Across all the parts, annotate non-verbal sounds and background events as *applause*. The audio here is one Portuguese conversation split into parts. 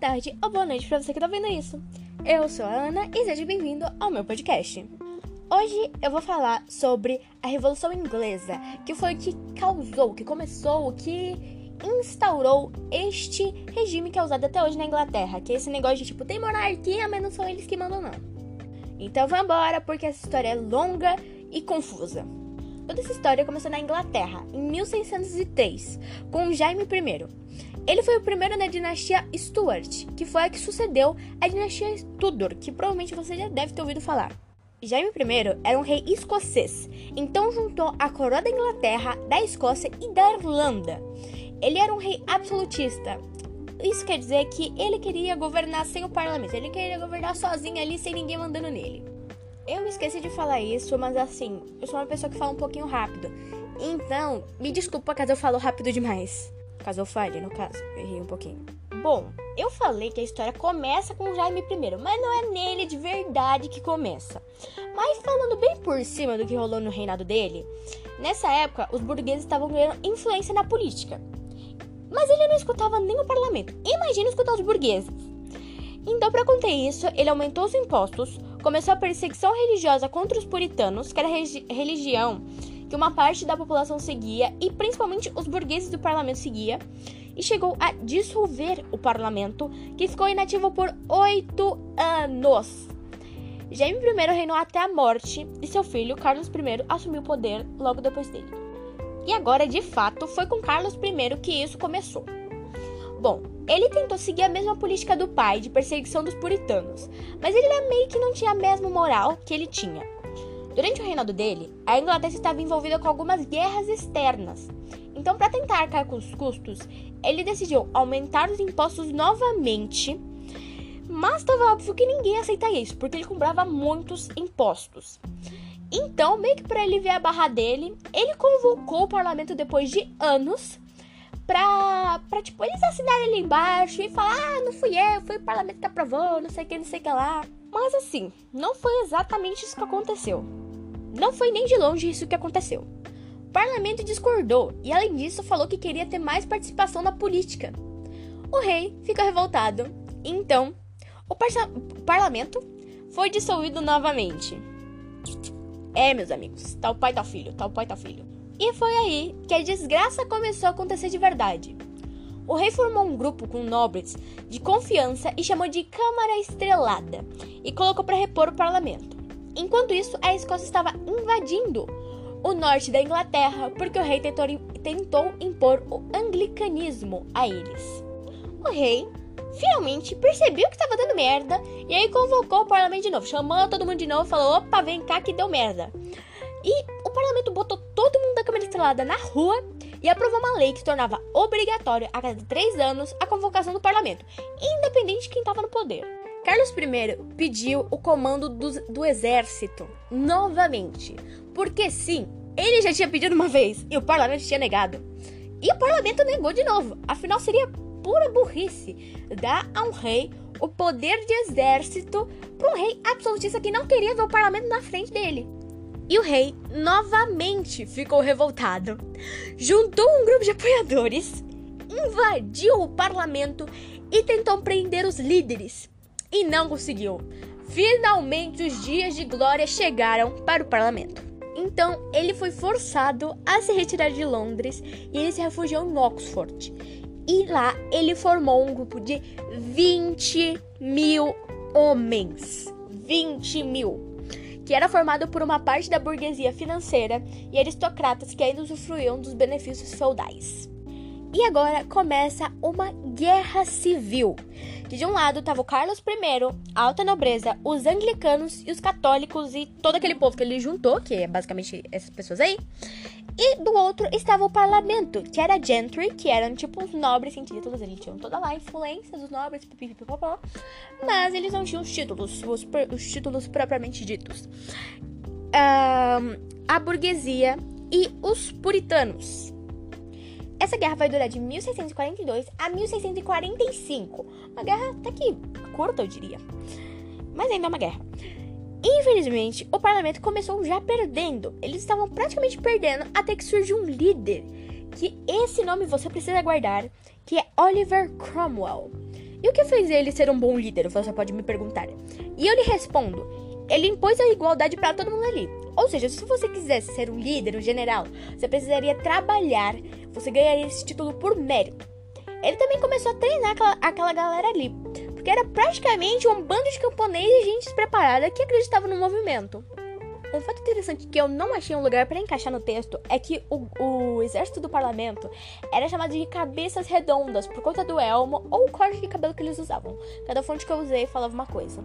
tarde ou boa noite para você que tá vendo isso. Eu sou a Ana e seja bem-vindo ao meu podcast. Hoje eu vou falar sobre a Revolução Inglesa, que foi o que causou, que começou, que instaurou este regime que é usado até hoje na Inglaterra, que é esse negócio de tipo, tem monarquia, mas não são eles que mandam não. Então vambora, porque essa história é longa e confusa. Toda essa história começou na Inglaterra, em 1603, com Jaime I. Ele foi o primeiro da dinastia Stuart, que foi a que sucedeu a dinastia Tudor, que provavelmente você já deve ter ouvido falar. Jaime I era um rei escocês, então juntou a coroa da Inglaterra, da Escócia e da Irlanda. Ele era um rei absolutista. Isso quer dizer que ele queria governar sem o parlamento, ele queria governar sozinho ali, sem ninguém mandando nele. Eu esqueci de falar isso, mas assim, eu sou uma pessoa que fala um pouquinho rápido. Então, me desculpa caso eu falo rápido demais. Caso eu falhe, no caso, errei um pouquinho. Bom, eu falei que a história começa com Jaime I, mas não é nele de verdade que começa. Mas falando bem por cima do que rolou no reinado dele, nessa época os burgueses estavam ganhando influência na política. Mas ele não escutava nem o parlamento. Imagina escutar os burgueses. Então, para conter isso, ele aumentou os impostos, começou a perseguição religiosa contra os puritanos, que era religião que uma parte da população seguia e principalmente os burgueses do parlamento seguia, e chegou a dissolver o parlamento, que ficou inativo por oito anos. Jaime I reinou até a morte e seu filho, Carlos I, assumiu o poder logo depois dele. E agora, de fato, foi com Carlos I que isso começou. Bom, ele tentou seguir a mesma política do pai de perseguição dos puritanos, mas ele meio que não tinha a mesma moral que ele tinha. Durante o reinado dele, a Inglaterra estava envolvida com algumas guerras externas. Então, para tentar arcar com os custos, ele decidiu aumentar os impostos novamente. Mas estava óbvio que ninguém aceitaria isso, porque ele cobrava muitos impostos. Então, meio que para aliviar a barra dele, ele convocou o parlamento depois de anos pra, pra tipo, eles assinarem ali embaixo e falar, ah, não fui eu, foi o parlamento que aprovou, não sei o que, não sei o que lá. Mas assim, não foi exatamente isso que aconteceu. Não foi nem de longe isso que aconteceu. O parlamento discordou e, além disso, falou que queria ter mais participação na política. O rei ficou revoltado. Então, o, o parlamento foi dissolvido novamente. É, meus amigos, tal pai, tal filho, tal pai, tal filho. E foi aí que a desgraça começou a acontecer de verdade. O rei formou um grupo com nobres de confiança e chamou de Câmara Estrelada e colocou para repor o parlamento. Enquanto isso, a Escócia estava invadindo o norte da Inglaterra porque o rei tentou, tentou impor o anglicanismo a eles. O rei finalmente percebeu que estava dando merda e aí convocou o parlamento de novo, chamou todo mundo de novo, falou: opa, vem cá que deu merda. E o parlamento botou todo mundo da Câmara Estrelada na rua e aprovou uma lei que tornava obrigatório a cada três anos a convocação do parlamento, independente de quem estava no poder. Carlos I pediu o comando do, do exército novamente, porque sim, ele já tinha pedido uma vez e o parlamento tinha negado. E o parlamento negou de novo, afinal seria pura burrice dar a um rei o poder de exército para um rei absolutista que não queria ver o parlamento na frente dele. E o rei novamente ficou revoltado. Juntou um grupo de apoiadores, invadiu o parlamento e tentou prender os líderes. E não conseguiu. Finalmente os dias de glória chegaram para o parlamento. Então ele foi forçado a se retirar de Londres e ele se refugiou em Oxford. E lá ele formou um grupo de 20 mil homens. 20 mil que era formado por uma parte da burguesia financeira e aristocratas que ainda usufruíam dos benefícios feudais. E agora começa uma guerra civil. Que de um lado estava o Carlos I, a alta nobreza, os anglicanos e os católicos e todo aquele povo que ele juntou, que é basicamente essas pessoas aí. E do outro estava o parlamento, que era gentry, que eram tipo os nobres sem títulos, eles tinham toda lá a influência dos nobres, pipipipopó, mas eles não tinham os títulos, os, os títulos propriamente ditos. Um, a burguesia e os puritanos. Essa guerra vai durar de 1642 a 1645. Uma guerra até que curta, eu diria. Mas ainda é uma guerra. Infelizmente, o parlamento começou já perdendo. Eles estavam praticamente perdendo até que surgiu um líder, que esse nome você precisa guardar, que é Oliver Cromwell. E o que fez ele ser um bom líder? Você pode me perguntar. E eu lhe respondo: ele impôs a igualdade para todo mundo ali. Ou seja, se você quisesse ser um líder, um general, você precisaria trabalhar, você ganharia esse título por mérito. Ele também começou a treinar aquela, aquela galera ali, porque era praticamente um bando de camponeses e gente despreparada que acreditava no movimento. Um fato interessante que eu não achei um lugar para encaixar no texto é que o, o, exército do parlamento era chamado de cabeças redondas por conta do elmo ou o corte de cabelo que eles usavam. Cada fonte que eu usei falava uma coisa.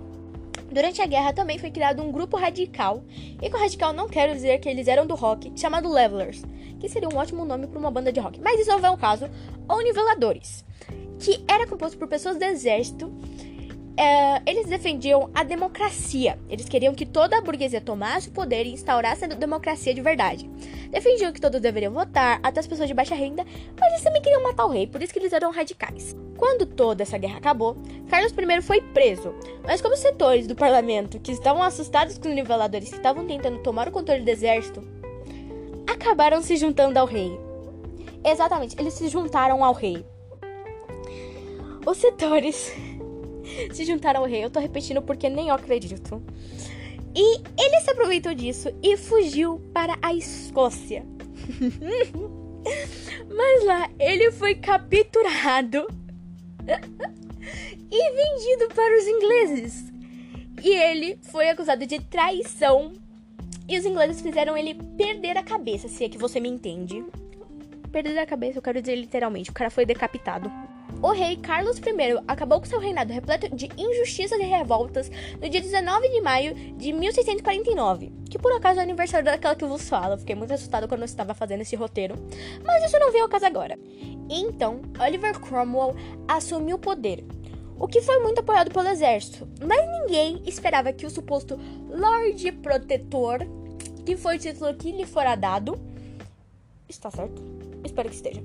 Durante a guerra também foi criado um grupo radical, e com radical não quero dizer que eles eram do rock, chamado Levelers, que seria um ótimo nome para uma banda de rock, mas isso não é o caso, ou Niveladores, que era composto por pessoas do exército é, eles defendiam a democracia. Eles queriam que toda a burguesia tomasse o poder e instaurasse a democracia de verdade. Defendiam que todos deveriam votar, até as pessoas de baixa renda, mas eles também queriam matar o rei, por isso que eles eram radicais. Quando toda essa guerra acabou, Carlos I foi preso, mas como setores do parlamento que estavam assustados com os niveladores que estavam tentando tomar o controle do exército, acabaram se juntando ao rei. Exatamente, eles se juntaram ao rei. Os setores *laughs* se juntaram ao rei. Eu tô repetindo porque nem eu acredito. E ele se aproveitou disso e fugiu para a Escócia. *laughs* Mas lá ele foi capturado e vendido para os ingleses. E ele foi acusado de traição. E os ingleses fizeram ele perder a cabeça, se é que você me entende. Perder a cabeça, eu quero dizer literalmente. O cara foi decapitado. O rei Carlos I acabou com seu reinado repleto de injustiças e revoltas no dia 19 de maio de 1649, que por acaso é o aniversário daquela que vos falo. Fiquei muito assustado quando eu estava fazendo esse roteiro, mas isso não veio ao caso agora. Então, Oliver Cromwell assumiu o poder, o que foi muito apoiado pelo exército, mas ninguém esperava que o suposto Lorde Protetor, que foi o título que lhe fora dado, está certo? Espero que esteja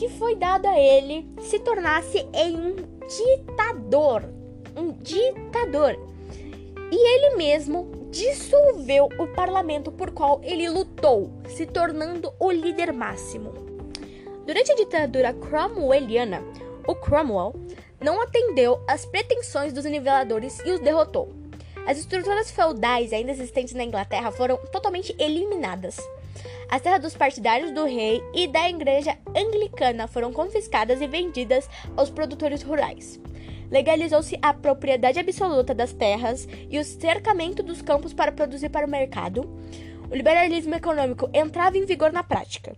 que foi dado a ele se tornasse em um ditador. Um ditador. E ele mesmo dissolveu o parlamento por qual ele lutou, se tornando o líder máximo. Durante a ditadura cromwelliana, o Cromwell não atendeu às pretensões dos niveladores e os derrotou. As estruturas feudais ainda existentes na Inglaterra foram totalmente eliminadas. As terras dos partidários do rei e da igreja anglicana foram confiscadas e vendidas aos produtores rurais. Legalizou-se a propriedade absoluta das terras e o cercamento dos campos para produzir para o mercado. O liberalismo econômico entrava em vigor na prática.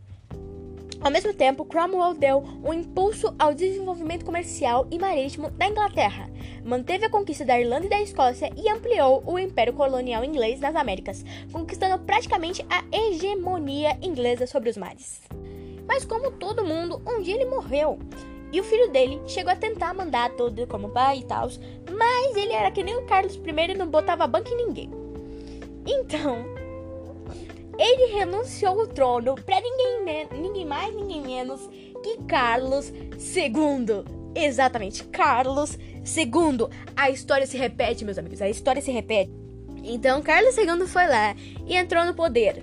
Ao mesmo tempo, Cromwell deu um impulso ao desenvolvimento comercial e marítimo da Inglaterra, manteve a conquista da Irlanda e da Escócia e ampliou o império colonial inglês nas Américas, conquistando praticamente a hegemonia inglesa sobre os mares. Mas como todo mundo, um dia ele morreu. E o filho dele chegou a tentar mandar tudo como pai e tal, mas ele era que nem o Carlos I e não botava banco em ninguém. Então, ele renunciou ao trono para ninguém, mais, ninguém menos que Carlos II. Exatamente, Carlos II. A história se repete, meus amigos, a história se repete. Então, Carlos II foi lá e entrou no poder.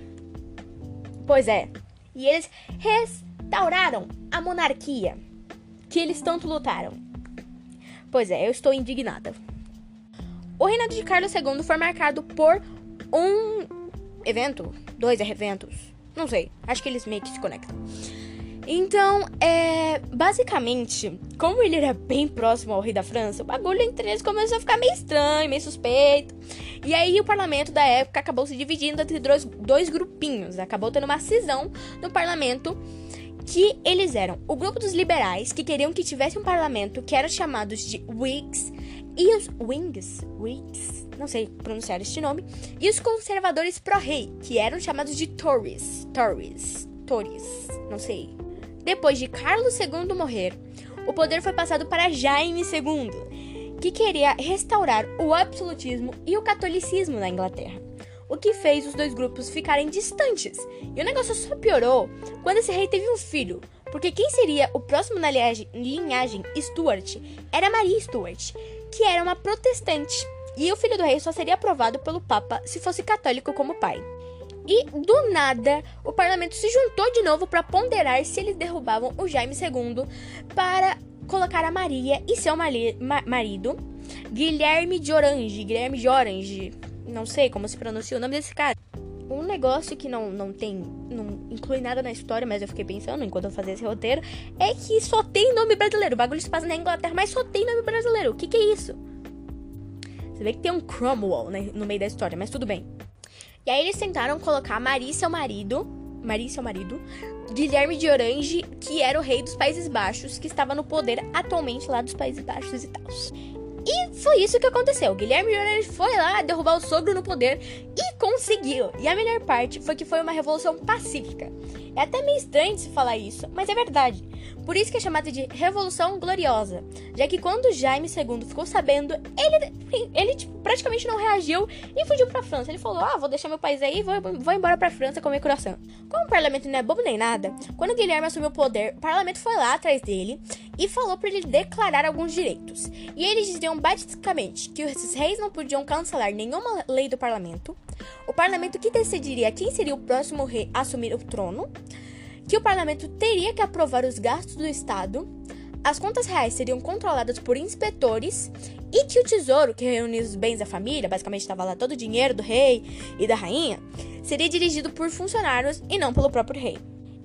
Pois é, e eles restauraram a monarquia que eles tanto lutaram. Pois é, eu estou indignada. O reinado de Carlos II foi marcado por um evento, dois eventos, não sei, acho que eles meio que se conectam. Então, é. Basicamente, como ele era bem próximo ao rei da França, o bagulho entre eles começou a ficar meio estranho, meio suspeito. E aí o parlamento da época acabou se dividindo entre dois, dois grupinhos. Acabou tendo uma cisão no parlamento que eles eram o grupo dos liberais, que queriam que tivesse um parlamento que eram chamados de Whigs, e os Wings, Whigs, não sei pronunciar este nome, e os conservadores pró-rei, que eram chamados de Tories, Tories, Tories, não sei. Depois de Carlos II morrer, o poder foi passado para Jaime II, que queria restaurar o absolutismo e o catolicismo na Inglaterra, o que fez os dois grupos ficarem distantes. E o negócio só piorou quando esse rei teve um filho, porque quem seria o próximo na linhagem Stuart era Maria Stuart, que era uma protestante, e o filho do rei só seria aprovado pelo Papa se fosse católico como pai. E do nada, o parlamento se juntou de novo para ponderar se eles derrubavam o Jaime II para colocar a Maria e seu mari ma marido, Guilherme de Orange. Guilherme de Orange. Não sei como se pronuncia o nome desse cara. Negócio que não, não tem. não inclui nada na história, mas eu fiquei pensando enquanto eu fazia esse roteiro, é que só tem nome brasileiro. O bagulho se passa na Inglaterra, mas só tem nome brasileiro. O que, que é isso? Você vê que tem um Cromwell né, no meio da história, mas tudo bem. E aí eles tentaram colocar Maria e seu marido, Maria e seu marido, Guilherme de Orange, que era o rei dos Países Baixos, que estava no poder atualmente lá dos Países Baixos e tal. E foi isso que aconteceu. Guilherme Orange foi lá derrubar o sogro no poder e conseguiu. E a melhor parte foi que foi uma revolução pacífica. É até meio estranho de se falar isso, mas é verdade. Por isso que é chamada de Revolução Gloriosa, já que quando Jaime II ficou sabendo, ele, ele tipo, praticamente não reagiu e fugiu pra França. Ele falou: Ah, vou deixar meu país aí e vou, vou embora pra França comer coração. Como o parlamento não é bobo nem nada, quando Guilherme assumiu o poder, o parlamento foi lá atrás dele e falou para ele declarar alguns direitos. E eles diziam basicamente que os reis não podiam cancelar nenhuma lei do parlamento, o parlamento que decidiria quem seria o próximo rei a assumir o trono que o parlamento teria que aprovar os gastos do Estado, as contas reais seriam controladas por inspetores e que o tesouro, que reunia os bens da família, basicamente estava lá todo o dinheiro do rei e da rainha, seria dirigido por funcionários e não pelo próprio rei.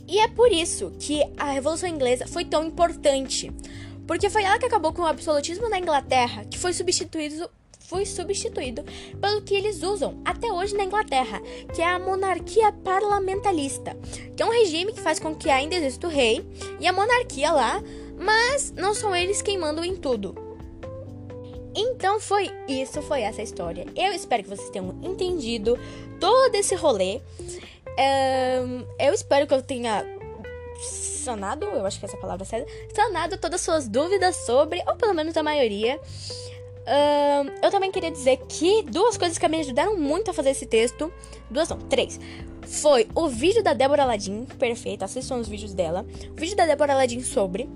E é por isso que a Revolução Inglesa foi tão importante, porque foi ela que acabou com o absolutismo na Inglaterra, que foi substituído foi substituído pelo que eles usam até hoje na Inglaterra, que é a monarquia parlamentarista, que é um regime que faz com que ainda exista o rei e a monarquia lá, mas não são eles quem mandam em tudo. Então foi isso, foi essa história. Eu espero que vocês tenham entendido todo esse rolê. Um, eu espero que eu tenha sanado, eu acho que essa palavra é certa, sanado todas as suas dúvidas sobre, ou pelo menos a maioria. Eu também queria dizer que duas coisas que me ajudaram muito a fazer esse texto, duas não, três, foi o vídeo da Débora Ladin, perfeito, assistam os vídeos dela, o vídeo da Débora Ladin sobre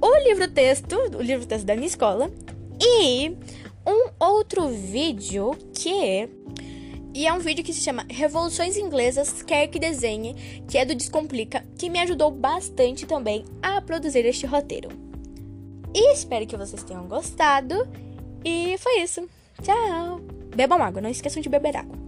o livro-texto, o livro-texto da minha escola, e um outro vídeo que e é um vídeo que se chama Revoluções Inglesas Quer que Desenhe, que é do Descomplica, que me ajudou bastante também a produzir este roteiro. E espero que vocês tenham gostado. E foi isso. Tchau! Bebam água, não esqueçam de beber água.